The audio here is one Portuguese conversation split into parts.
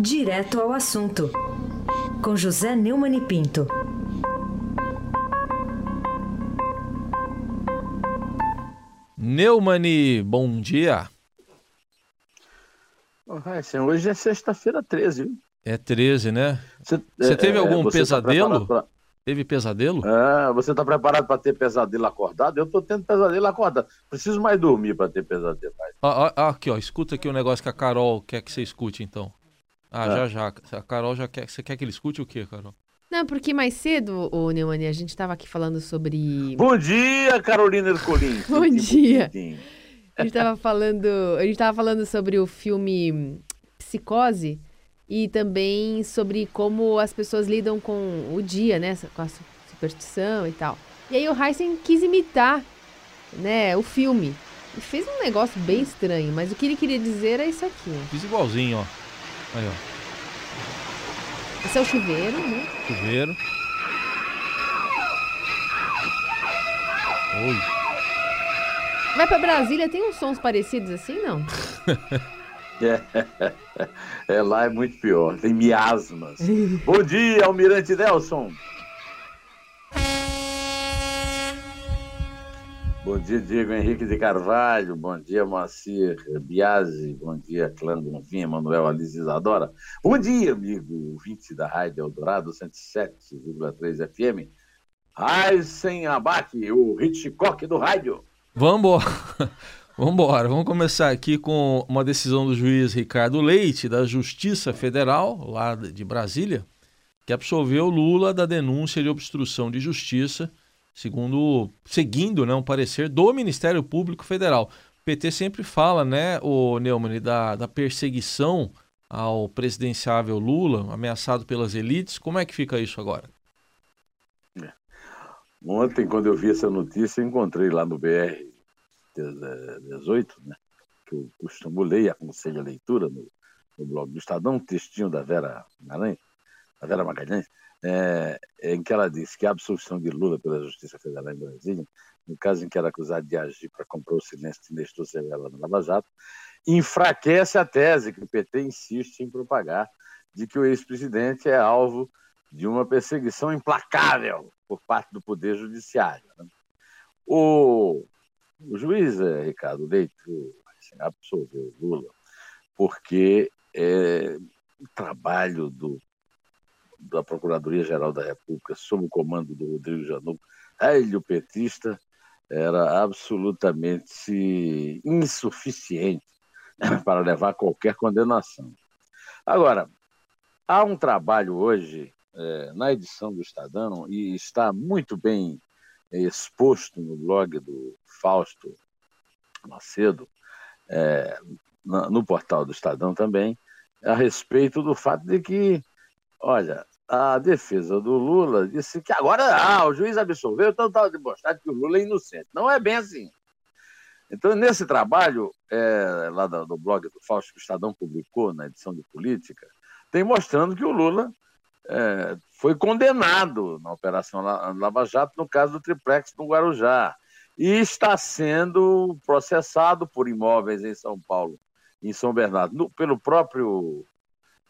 Direto ao assunto, com José Neumann e Pinto. Neumani, bom dia. Oh, hoje é sexta-feira 13, viu? É 13, né? Você, você teve é, algum tá pesadelo? Tá pra... Teve pesadelo? É, você está preparado para ter pesadelo acordado? Eu estou tendo pesadelo acordado. Preciso mais dormir para ter pesadelo. Ah, ah, aqui, ó, escuta aqui o um negócio que a Carol quer que você escute, então. Ah, é. já, já. A Carol já quer. Você quer que ele escute o quê, Carol? Não, porque mais cedo, o Neumani, a gente estava aqui falando sobre. Bom dia, Carolina Ercolim. Bom dia. A gente estava falando, a gente tava falando sobre o filme Psicose e também sobre como as pessoas lidam com o dia, né, com a superstição e tal. E aí o Heisen quis imitar, né, o filme. E fez um negócio bem estranho, mas o que ele queria dizer é isso aqui. Fiz igualzinho, ó. Aí, ó. Esse é o chuveiro, né? Chuveiro. Oi. Vai pra Brasília, tem uns sons parecidos assim, não? é, é, lá é muito pior, tem miasmas. Bom dia, Almirante Nelson. Bom dia, Diego Henrique de Carvalho. Bom dia, Moacir Biasi. Bom dia, Clã Gonvinha, Manuel Alice Isadora. Bom dia, amigo 20 da Rádio Eldorado 107,3 FM. Aysen Abac, o Hitchcock do rádio. Vamos embora. Vamos começar aqui com uma decisão do juiz Ricardo Leite, da Justiça Federal, lá de Brasília, que absolveu Lula da denúncia de obstrução de justiça segundo seguindo né, um parecer do Ministério Público Federal. O PT sempre fala, né, o Neumann, da, da perseguição ao presidenciável Lula, ameaçado pelas elites. Como é que fica isso agora? É. Ontem, quando eu vi essa notícia, encontrei lá no BR 18, né, que eu costumo ler e aconselho a leitura no, no blog do Estadão, um textinho da Vera Magalhães, da Vera Magalhães, é, em que ela disse que a absolução de Lula pela Justiça Federal em Brasília, no caso em que era acusado de agir para comprar o silêncio de Nestor Severo no Lava Jato, enfraquece a tese que o PT insiste em propagar de que o ex-presidente é alvo de uma perseguição implacável por parte do Poder Judiciário. Né? O, o juiz é, Ricardo Leite assim, absolveu Lula porque é, o trabalho do da Procuradoria-Geral da República, sob o comando do Rodrigo Janot, velho petista, era absolutamente insuficiente para levar qualquer condenação. Agora, há um trabalho hoje é, na edição do Estadão, e está muito bem exposto no blog do Fausto Macedo, é, no portal do Estadão também, a respeito do fato de que, olha, a defesa do Lula disse que agora ah, o juiz absolveu, então estava demonstrado que o Lula é inocente. Não é bem assim. Então, nesse trabalho, é, lá do, do, blog do Fausto, que o Estadão publicou na edição de política, tem mostrando que o Lula é, foi condenado na Operação Lava Jato, no caso do triplex no Guarujá, e está sendo processado por imóveis em São Paulo, em São Bernardo, no, pelo próprio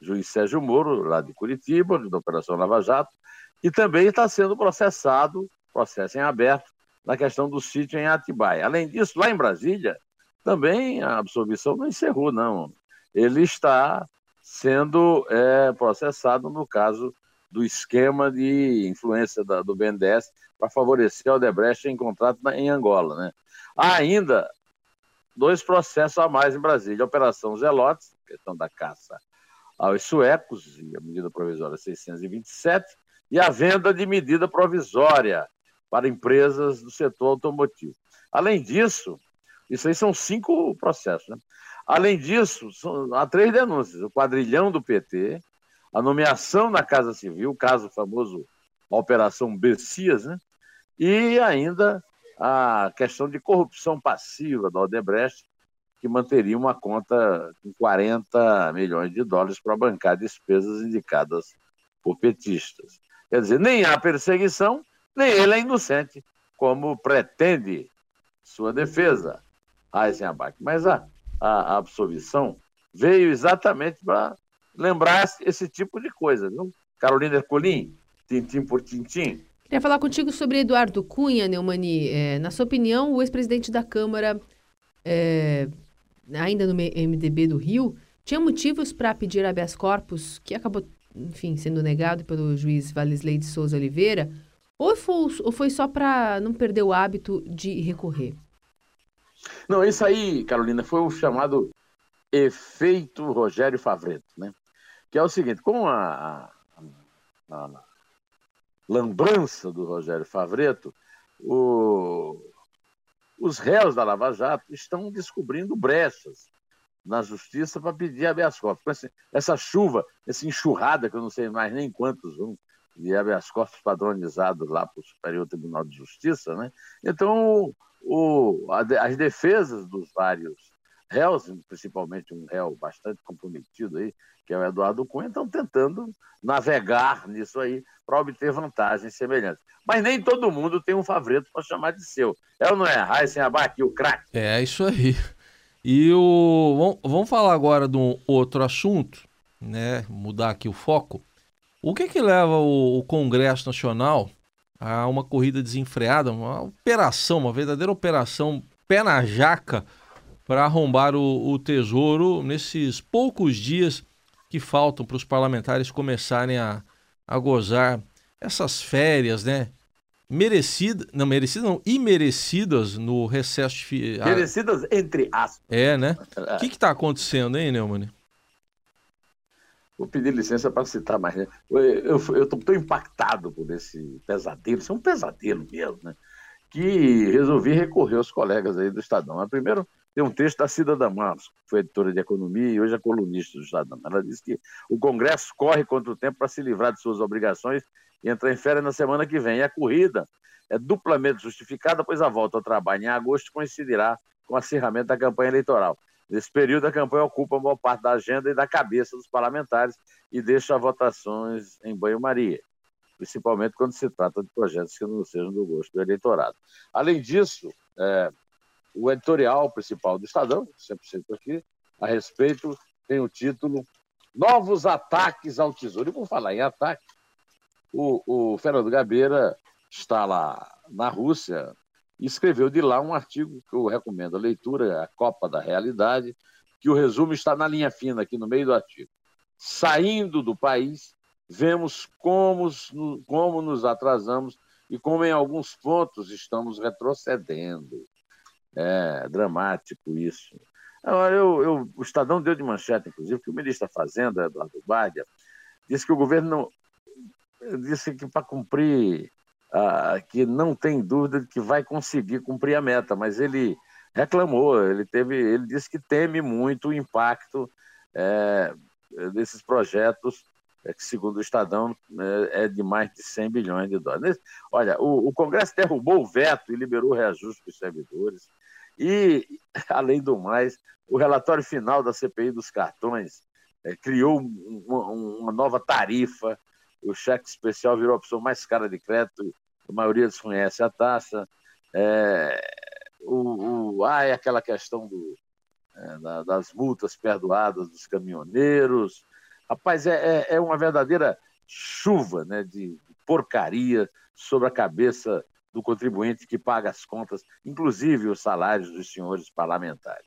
juiz Sérgio Moro, lá de Curitiba, da Operação Lava Jato, e também está sendo processado, processo em aberto, na questão do sítio em Atibaia. Além disso, lá em Brasília, também a absolvição não encerrou, não. Ele está sendo é, processado no caso do esquema de influência da, do BNDES para favorecer o Odebrecht em contrato na, em Angola. Né? Há ainda dois processos a mais em Brasília. A Operação Zelotes, questão da caça aos suecos, e a medida provisória 627, e a venda de medida provisória para empresas do setor automotivo. Além disso, isso aí são cinco processos. Né? Além disso, são, há três denúncias: o quadrilhão do PT, a nomeação na Casa Civil, o caso famoso a Operação Bessias, né? e ainda a questão de corrupção passiva da Odebrecht, que manteria uma conta com 40 milhões de dólares para bancar despesas indicadas por petistas. Quer dizer, nem há perseguição, nem ele é inocente, como pretende sua defesa, Eisenbach. Mas a, a, absolvição veio exatamente para lembrar esse tipo de coisa, viu? Carolina Ercolim, tintim por tintim. Queria falar contigo sobre Eduardo Cunha, Neumani. É, na sua opinião, o ex-presidente da Câmara, é, ainda no MDB do Rio, tinha motivos para pedir habeas corpus, que acabou, enfim, sendo negado pelo juiz Valisley de Souza Oliveira, ou foi, ou foi só para não perder o hábito de recorrer? Não, isso aí, Carolina, foi o chamado efeito Rogério Favreto, né? Que é o seguinte, com a, a, a lambança do Rogério Favreto, o, os réus da Lava Jato estão descobrindo brechas na justiça para pedir habeas corpus. Essa chuva, essa enxurrada, que eu não sei mais nem quantos vão, de habeas corpus padronizados lá para o Superior Tribunal de Justiça, né? Então, o, a, as defesas dos vários réus, principalmente um réu bastante comprometido aí, que é o Eduardo Cunha, estão tentando navegar nisso aí para obter vantagens semelhantes. Mas nem todo mundo tem um favreto para chamar de seu. É ou não é? Raíssen Abac, o craque. É, isso aí. E o vamos falar agora de um outro assunto, né? Mudar aqui o foco. O que que leva o Congresso Nacional a uma corrida desenfreada, uma operação, uma verdadeira operação pé na jaca para arrombar o, o tesouro nesses poucos dias que faltam para os parlamentares começarem a, a gozar essas férias, né? Merecidas, não merecidas, não, imerecidas no recesso de... Merecidas entre aspas. É, né? O que está acontecendo, hein, Neumann? Vou pedir licença para citar mais. Né? Eu estou impactado por esse pesadelo, isso é um pesadelo mesmo, né? Que resolvi recorrer aos colegas aí do Estadão. Mas primeiro, tem um texto da Cida Damasco, que foi editora de economia e hoje é colunista do Estadão. Ela disse que o Congresso corre contra o tempo para se livrar de suas obrigações e entrar em férias na semana que vem. E a corrida é duplamente justificada, pois a volta ao trabalho em agosto coincidirá com o acirramento da campanha eleitoral. Nesse período, a campanha ocupa a maior parte da agenda e da cabeça dos parlamentares e deixa votações em banho-maria, principalmente quando se trata de projetos que não sejam do gosto do eleitorado. Além disso, é, o editorial principal do Estadão, sempre sempre aqui, a respeito, tem o título Novos Ataques ao Tesouro. E por falar em ataque, o, o Fernando Gabeira está lá na Rússia, e escreveu de lá um artigo que eu recomendo a leitura, a Copa da Realidade, que o resumo está na linha fina, aqui no meio do artigo. Saindo do país, vemos como, como nos atrasamos e como em alguns pontos estamos retrocedendo. É dramático isso. Agora, eu, eu, o Estadão deu de manchete, inclusive, que o ministro da Fazenda, Eduardo Bardia, disse que o governo não, disse que para cumprir ah, que não tem dúvida de que vai conseguir cumprir a meta, mas ele reclamou, ele teve, ele disse que teme muito o impacto é, desses projetos que, segundo o Estadão, é, é, de mais de 100 bilhões de dólares. Olha, o, o Congresso derrubou o veto e liberou reajuste para os servidores. E, além do mais, o relatório final da CPI dos cartões é, criou uma, uma, nova tarifa. O cheque especial virou a opção mais cara de crédito a maioria desconhece a taxa. É, o, o, ah, é aquela questão do, é, da, das multas perdoadas dos caminhoneiros. Rapaz, é, é, é uma verdadeira chuva né, de porcaria sobre a cabeça do contribuinte que paga as contas, inclusive os salários dos senhores parlamentares.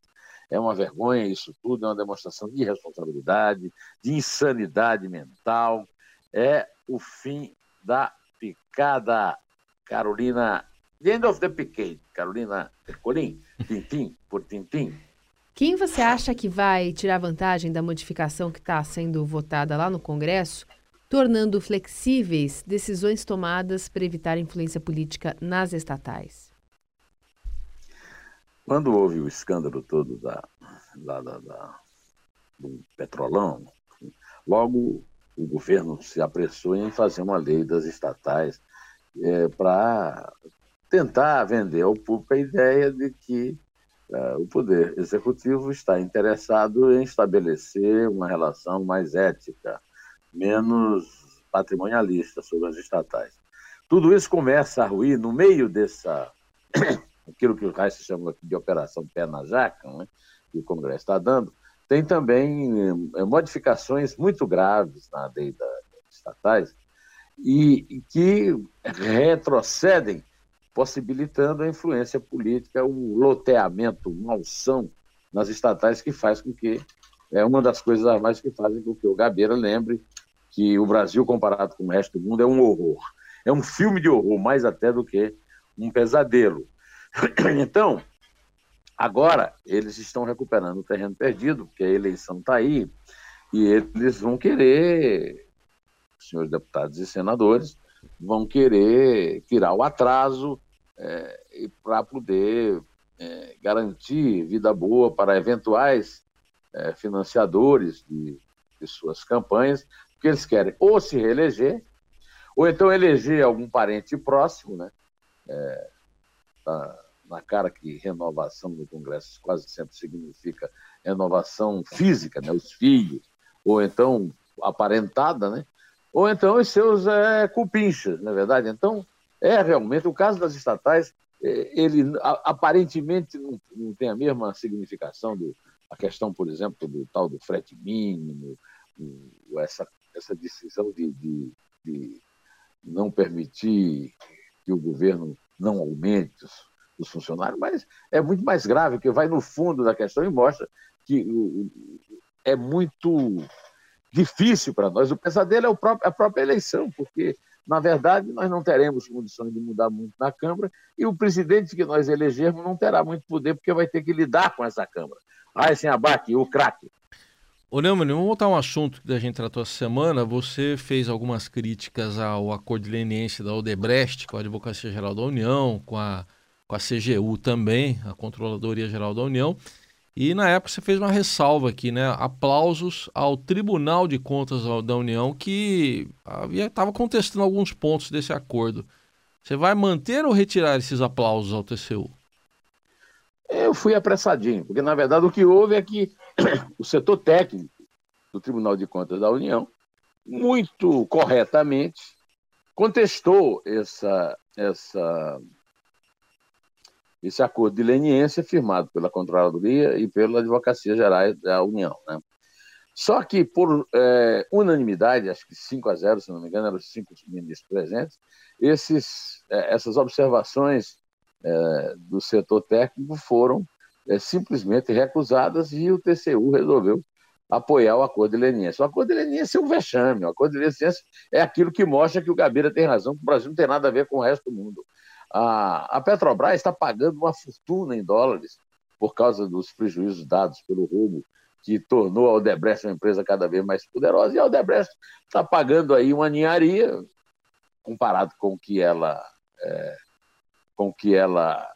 É uma vergonha isso tudo, é uma demonstração de irresponsabilidade, de insanidade mental. É o fim da picada. Carolina, The End of the Picade, Carolina Ercolim, Tintim por Tintim. Quem você acha que vai tirar vantagem da modificação que está sendo votada lá no Congresso, tornando flexíveis decisões tomadas para evitar influência política nas estatais? Quando houve o escândalo todo da, da, da, da do petrolão, logo o governo se apressou em fazer uma lei das estatais é, para tentar vender ao público a ideia de que o Poder Executivo está interessado em estabelecer uma relação mais ética, menos patrimonialista sobre as estatais. Tudo isso começa a ruir no meio dessa, aquilo que o Reis chama de operação pé na jaca, né, que o Congresso está dando, tem também é, modificações muito graves na lei das estatais e que retrocedem, possibilitando a influência política, o loteamento, malsão nas estatais que faz com que é uma das coisas a mais que fazem com que o Gabeira lembre que o Brasil, comparado com o resto do mundo, é um horror. É um filme de horror, mais até do que um pesadelo. Então, agora eles estão recuperando o terreno perdido, porque a eleição está aí, e eles vão querer, senhores deputados e senadores, vão querer tirar o atraso é, para poder é, garantir vida boa para eventuais é, financiadores de, de suas campanhas, porque eles querem ou se reeleger, ou então eleger algum parente próximo, né? É, tá na cara que renovação no Congresso quase sempre significa renovação física, né? Os filhos, ou então aparentada, né? Ou então os seus é, cupinchas, na é verdade. Então, é realmente o caso das estatais, é, ele aparentemente não, não tem a mesma significação do a questão, por exemplo, do tal do frete mínimo, essa, essa decisão de, de, de não permitir que o governo não aumente os, os, funcionários, mas é muito mais grave, porque vai no fundo da questão e mostra que é muito difícil para nós. O pesadelo é o próprio, a própria eleição, porque, na verdade, nós não teremos condições de mudar muito na Câmara e o presidente que nós elegermos não terá muito poder, porque vai ter que lidar com essa Câmara. Aí sem abate, o craque. Ô Neumann, vamos voltar a um assunto que a gente tratou essa semana. Você fez algumas críticas ao acordo de leniência da Odebrecht com a Advocacia Geral da União, com a, com a CGU também, a Controladoria Geral da União. E na época você fez uma ressalva aqui, né? Aplausos ao Tribunal de Contas da União que estava contestando alguns pontos desse acordo. Você vai manter ou retirar esses aplausos ao TCU? Eu fui apressadinho, porque na verdade o que houve é que o setor técnico do Tribunal de Contas da União, muito corretamente, contestou essa, essa, esse acordo de leniência firmado pela Controladoria e pela Advocacia Geral da União. Né? Só que, por é, unanimidade, acho que 5 a 0, se não me engano, eram os cinco ministros presentes, esses, é, essas observações é, do setor técnico foram é, simplesmente recusadas e o TCU resolveu apoiar o acordo de leniência. O acordo de leniência é um vexame, o acordo de leniência é aquilo que mostra que o Gabeira tem razão, que o Brasil não tem nada a ver com o resto do mundo. A, a Petrobras está pagando uma fortuna em dólares por causa dos prejuízos dados pelo roubo que tornou a Odebrecht uma empresa cada vez mais poderosa, e a Odebrecht está pagando aí uma ninharia comparado com o que ela é, com que ela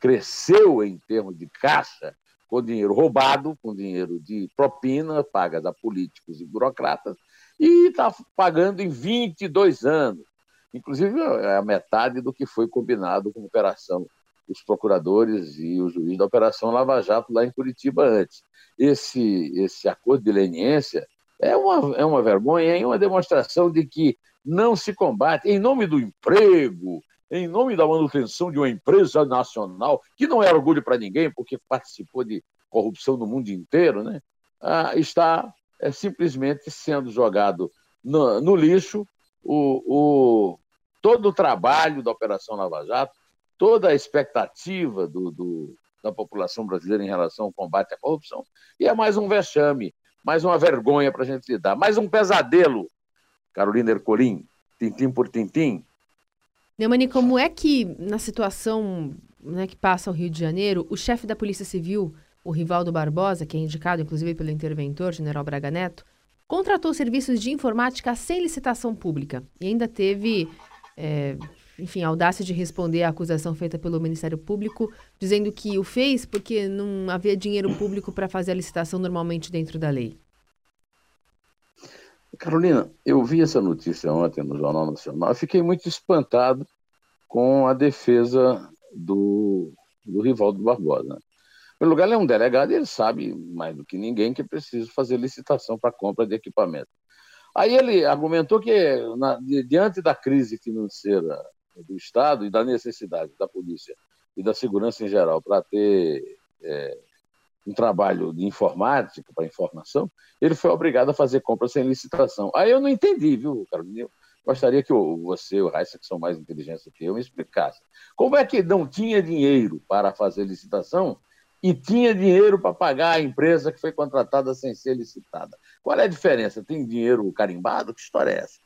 cresceu em termos de caixa com dinheiro roubado, com dinheiro de propina paga a políticos e burocratas, e está pagando em 22 anos. Inclusive, é a metade do que foi combinado com a operação os procuradores e o juiz da Operação Lava Jato lá em Curitiba antes. Esse, esse acordo de leniência é uma, é uma vergonha, é uma demonstração de que não se combate em nome do emprego, em nome da manutenção de uma empresa nacional, que não é orgulho para ninguém, porque participou de corrupção no mundo inteiro, né? Ah, está é, simplesmente sendo jogado no, no lixo o, o, todo o trabalho da Operação Lava Jato, toda a expectativa do, do, da população brasileira em relação ao combate à corrupção. E é mais um vexame, mais uma vergonha para a gente lidar, mais um pesadelo, Carolina Ercolim, tintim por tintim, Neumani, como é que, na situação né, que passa o Rio de Janeiro, o chefe da Polícia Civil, o Rivaldo Barbosa, que é indicado inclusive pelo interventor, General Braga Neto, contratou serviços de informática sem licitação pública e ainda teve, é, enfim, a audácia de responder à acusação feita pelo Ministério Público, dizendo que o fez porque não havia dinheiro público para fazer a licitação normalmente dentro da lei. Carolina, eu vi essa notícia ontem no Jornal Nacional, fiquei muito espantado com a defesa do, do Rivaldo Barbosa. Primeiro lugar, ele é um delegado e ele sabe mais do que ninguém que é preciso fazer licitação para compra de equipamento. Aí ele argumentou que, na, diante da crise financeira do Estado e da necessidade da polícia e da segurança em geral para ter é, um trabalho de informática para informação, ele foi obrigado a fazer compras sem licitação. Aí eu não entendi, viu, Carolina? Gostaria que você, o Raíssa, que são mais inteligentes do que eu, me explicasse. Como é que não tinha dinheiro para fazer licitação e tinha dinheiro para pagar a empresa que foi contratada sem ser licitada? Qual é a diferença? Tem dinheiro carimbado? Que história é essa?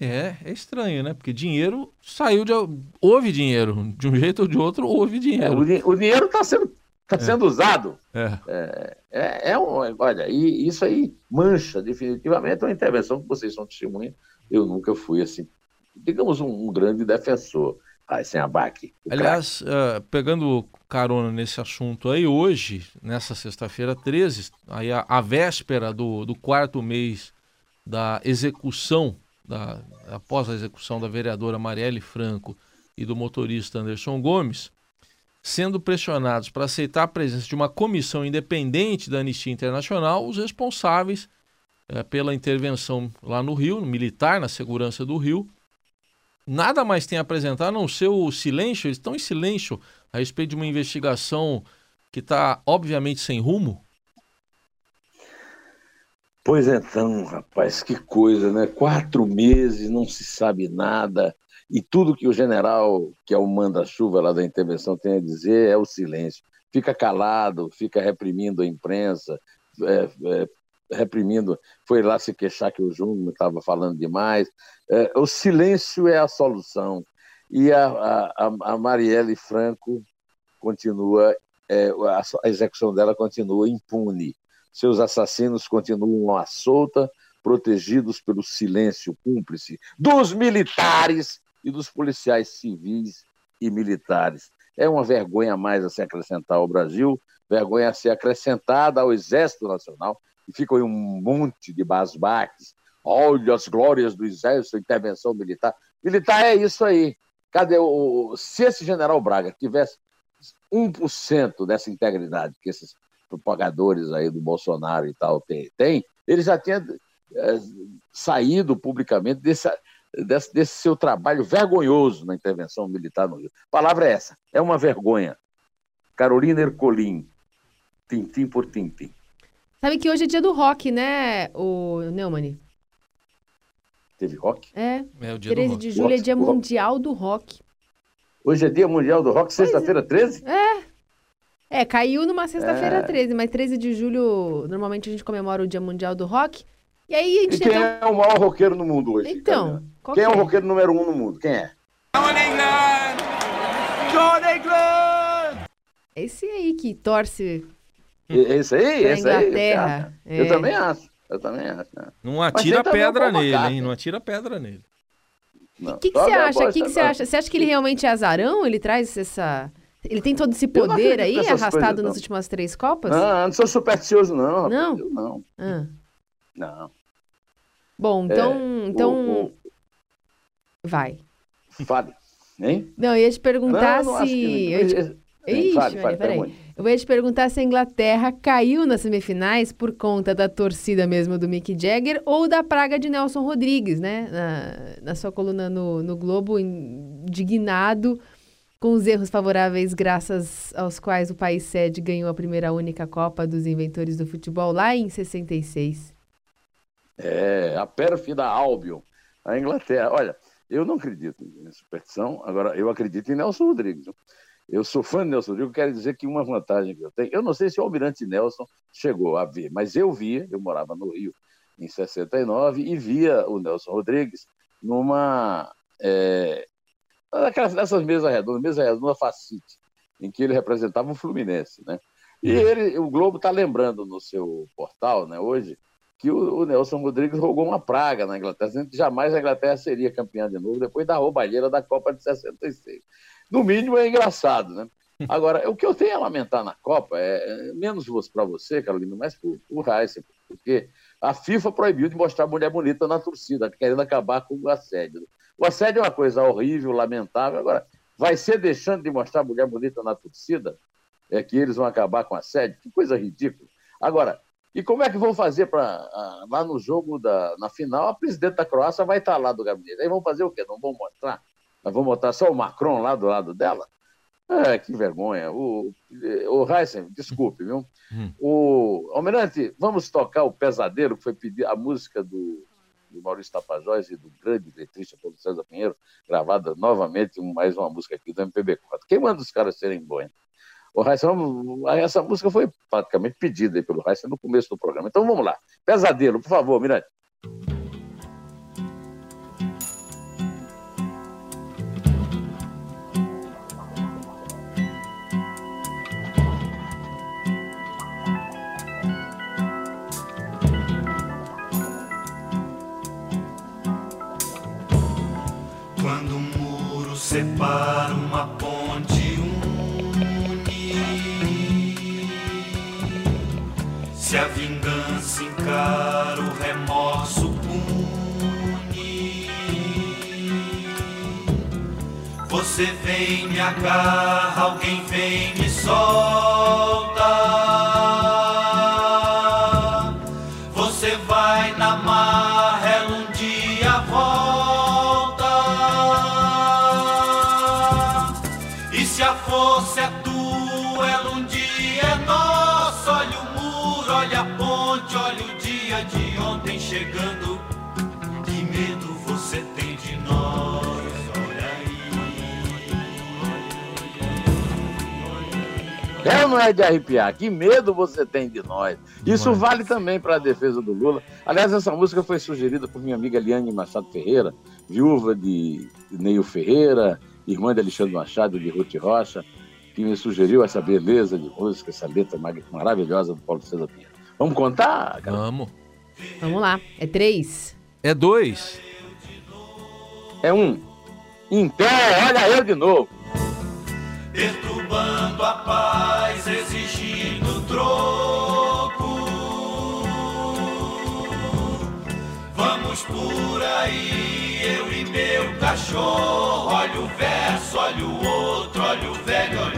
É, é estranho, né? Porque dinheiro saiu de. Houve dinheiro. De um jeito ou de outro, houve dinheiro. É, o, o, dinheiro está sendo, tá é. sendo usado. É. É, é, é um, olha, e isso aí mancha definitivamente uma intervenção que vocês são testemunha. Eu nunca fui assim, digamos, um, um grande defensor. Ai, sem abaque. Aliás, uh, pegando carona nesse assunto aí, hoje, nessa sexta-feira 13, aí a, a véspera do, do quarto mês da execução da, após a execução da vereadora Marielle Franco e do motorista Anderson Gomes, sendo pressionados para aceitar a presença de uma comissão independente da Anistia Internacional, os responsáveis é, pela intervenção lá no Rio, militar, na segurança do Rio, nada mais tem a apresentar a não ser o silêncio, eles estão em silêncio a respeito de uma investigação que está obviamente sem rumo, Pois então, rapaz, que coisa, né? Quatro meses, não se sabe nada, e tudo que o general, que é o manda-chuva lá da intervenção, tem a dizer é o silêncio. Fica calado, fica reprimindo a imprensa, é, é, reprimindo. Foi lá se queixar que o Júnior estava falando demais. É, o silêncio é a solução. E a, a, a Marielle Franco continua, é, a, a execução dela continua impune seus assassinos continuam à solta, protegidos pelo silêncio cúmplice dos militares e dos policiais civis e militares. É uma vergonha a mais a se acrescentar ao Brasil, vergonha a ser acrescentada ao Exército Nacional, e ficam aí um monte de basbaques. Olha as glórias do Exército, intervenção militar. Militar é isso aí. Cadê o. Se esse general Braga tivesse 1% dessa integridade que esses propagadores aí do Bolsonaro e tal tem, tem ele já tinha é, saído publicamente desse, desse, desse, seu trabalho vergonhoso na intervenção militar no Rio. A palavra é essa, é uma vergonha. Carolina Ercolim, tintim por tintim. Sabe que hoje é dia do rock, né, o Neumann? Teve rock? É, é o dia 13 de julho é dia mundial do rock. Hoje é dia mundial do rock, sexta-feira 13? É. é. É, caiu numa sexta-feira é. 13, mas 13 de julho, normalmente a gente comemora o Dia Mundial do Rock. E aí a gente. E quem é o maior roqueiro no mundo hoje? Então. Quem é? é o roqueiro número um no mundo? Quem é? John England! John England! Esse aí que torce. Esse aí? Esse Inglaterra. aí. Eu, é. eu também acho. Eu também acho. Né? Não atira pedra nele, hein? Não atira pedra nele. O que, que você acha? O que, que você acha? Você acha que ele realmente é azarão? Ele traz essa. Ele tem todo esse poder aí, arrastado coisas, nas últimas três Copas? Não, não sou supersticioso, não. Não? Eu não. Ah. Não. Bom, então. É, então... O, o... Vai. Fale. Hein? Não, eu ia te perguntar não, se. Eu te... Ixi, fale, peraí. Eu ia te perguntar se a Inglaterra caiu nas semifinais por conta da torcida mesmo do Mick Jagger ou da praga de Nelson Rodrigues, né? Na, na sua coluna no, no Globo, indignado com os erros favoráveis graças aos quais o país sede ganhou a primeira única Copa dos Inventores do Futebol lá em 66. É, a pérfida Albion, a Inglaterra. Olha, eu não acredito em superstição, agora eu acredito em Nelson Rodrigues. Eu sou fã de Nelson Rodrigues, quero dizer que uma vantagem que eu tenho, eu não sei se o Almirante Nelson chegou a ver, mas eu via, eu morava no Rio em 69 e via o Nelson Rodrigues numa é, nessas mesas redondas, mesa redonda Facite, em que ele representava o Fluminense, né? E é. ele, o Globo está lembrando no seu portal, né, hoje, que o, o, Nelson Rodrigues rogou uma praga na Inglaterra, dizendo que jamais a Inglaterra seria campeã de novo depois da roubalheira da Copa de 66. No mínimo é engraçado, né? Agora, o que eu tenho a lamentar na Copa é, menos para você, Carolina, mas para o Heisen, porque a FIFA proibiu de mostrar mulher bonita na torcida, querendo acabar com o assédio. O assédio é uma coisa horrível, lamentável. Agora, vai ser deixando de mostrar mulher bonita na torcida? É que eles vão acabar com assédio? Que coisa ridícula. Agora, e como é que vão fazer para lá no jogo da na final? A presidente da Croácia vai estar lá do gabinete. Aí vão fazer o quê? Não vão mostrar? Nós vamos botar só o Macron lá do lado dela? É, que vergonha. O, o Heisen, desculpe, viu? Hum. O Almirante, vamos tocar o Pesadelo, que foi pedir a música do, do Maurício Tapajós e do grande letrista Paulo César Pinheiro, gravada novamente, mais uma música aqui do MPB4. Quem manda os caras serem bons? O Heisen, essa música foi praticamente pedida pelo Heisen no começo do programa. Então vamos lá. Pesadelo, por favor, Almirante. O remorso pune. Você vem me agarra, alguém vem me solta. É ou não é de arrepiar? Que medo você tem de nós? Isso Mas... vale também para a defesa do Lula. Aliás, essa música foi sugerida por minha amiga Liane Machado Ferreira, viúva de Neil Ferreira, irmã de Alexandre Machado, de Ruth Rocha, que me sugeriu essa beleza de música, essa letra maravilhosa do Paulo César Pinheiro. Vamos contar? Cara? Vamos. Vamos lá. É três. É dois. É um. Em pé, olha eu de novo. Perturbando a paz, exigindo troco. Vamos por aí, eu e meu cachorro. Olha o verso, olha o outro, olha o verso